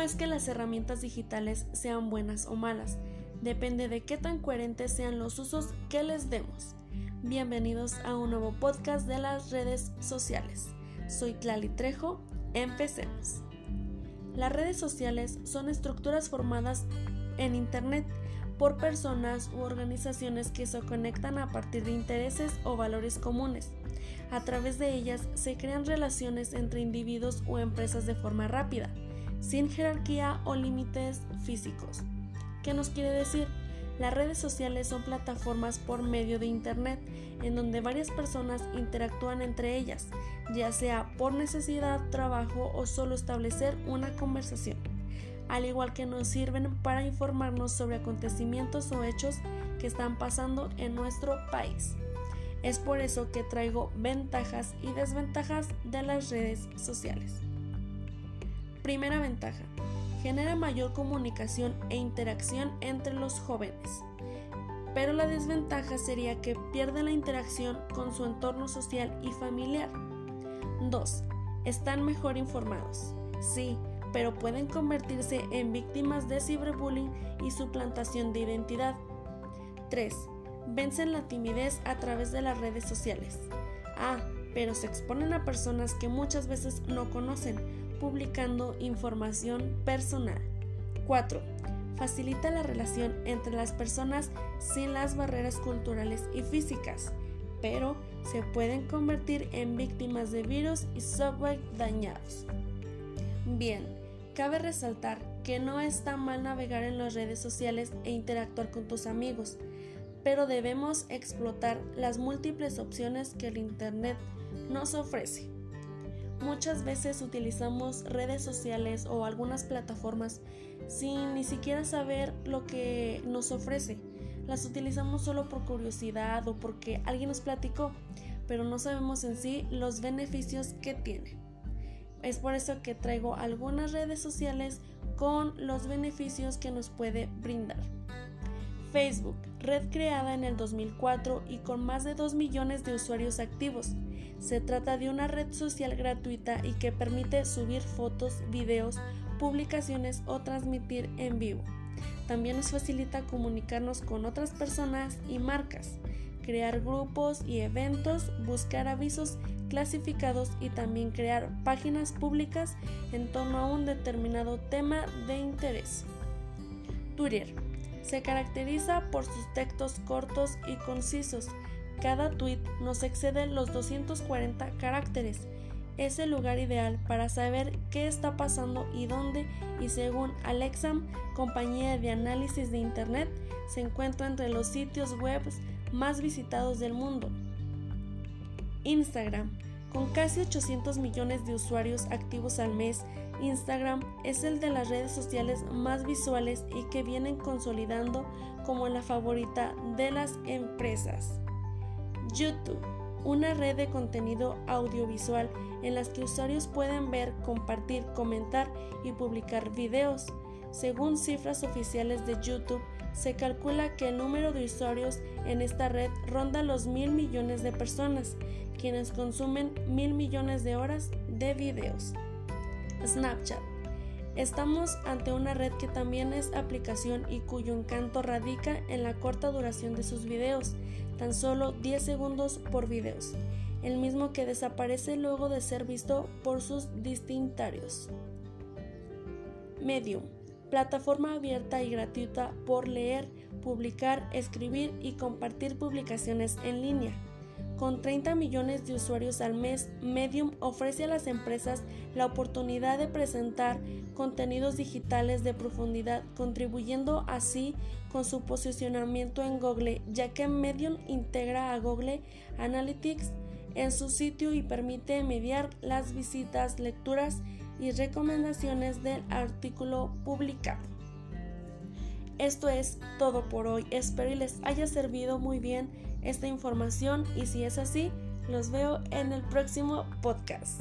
No es que las herramientas digitales sean buenas o malas, depende de qué tan coherentes sean los usos que les demos. Bienvenidos a un nuevo podcast de las redes sociales. Soy Tlali Trejo, empecemos. Las redes sociales son estructuras formadas en Internet por personas u organizaciones que se conectan a partir de intereses o valores comunes. A través de ellas se crean relaciones entre individuos o empresas de forma rápida, sin jerarquía o límites físicos. ¿Qué nos quiere decir? Las redes sociales son plataformas por medio de Internet en donde varias personas interactúan entre ellas, ya sea por necesidad, trabajo o solo establecer una conversación, al igual que nos sirven para informarnos sobre acontecimientos o hechos que están pasando en nuestro país. Es por eso que traigo ventajas y desventajas de las redes sociales. Primera ventaja. Genera mayor comunicación e interacción entre los jóvenes. Pero la desventaja sería que pierde la interacción con su entorno social y familiar. 2. Están mejor informados. Sí, pero pueden convertirse en víctimas de ciberbullying y suplantación de identidad. 3. Vencen la timidez a través de las redes sociales. Ah, pero se exponen a personas que muchas veces no conocen, publicando información personal. 4. Facilita la relación entre las personas sin las barreras culturales y físicas, pero se pueden convertir en víctimas de virus y software dañados. Bien, cabe resaltar que no está mal navegar en las redes sociales e interactuar con tus amigos, pero debemos explotar las múltiples opciones que el Internet nos ofrece. Muchas veces utilizamos redes sociales o algunas plataformas sin ni siquiera saber lo que nos ofrece. Las utilizamos solo por curiosidad o porque alguien nos platicó, pero no sabemos en sí los beneficios que tiene. Es por eso que traigo algunas redes sociales con los beneficios que nos puede brindar. Facebook, red creada en el 2004 y con más de 2 millones de usuarios activos. Se trata de una red social gratuita y que permite subir fotos, videos, publicaciones o transmitir en vivo. También nos facilita comunicarnos con otras personas y marcas, crear grupos y eventos, buscar avisos clasificados y también crear páginas públicas en torno a un determinado tema de interés. Twitter se caracteriza por sus textos cortos y concisos. Cada tweet nos excede los 240 caracteres. Es el lugar ideal para saber qué está pasando y dónde y según Alexam, compañía de análisis de Internet, se encuentra entre los sitios web más visitados del mundo. Instagram, con casi 800 millones de usuarios activos al mes, Instagram es el de las redes sociales más visuales y que vienen consolidando como la favorita de las empresas. YouTube, una red de contenido audiovisual en las que usuarios pueden ver, compartir, comentar y publicar videos. Según cifras oficiales de YouTube, se calcula que el número de usuarios en esta red ronda los mil millones de personas, quienes consumen mil millones de horas de videos. Snapchat. Estamos ante una red que también es aplicación y cuyo encanto radica en la corta duración de sus videos, tan solo 10 segundos por videos, el mismo que desaparece luego de ser visto por sus distintorios. Medium, plataforma abierta y gratuita por leer, publicar, escribir y compartir publicaciones en línea. Con 30 millones de usuarios al mes, Medium ofrece a las empresas la oportunidad de presentar contenidos digitales de profundidad, contribuyendo así con su posicionamiento en Google, ya que Medium integra a Google Analytics en su sitio y permite mediar las visitas, lecturas y recomendaciones del artículo publicado. Esto es todo por hoy. Espero y les haya servido muy bien esta información y si es así, los veo en el próximo podcast.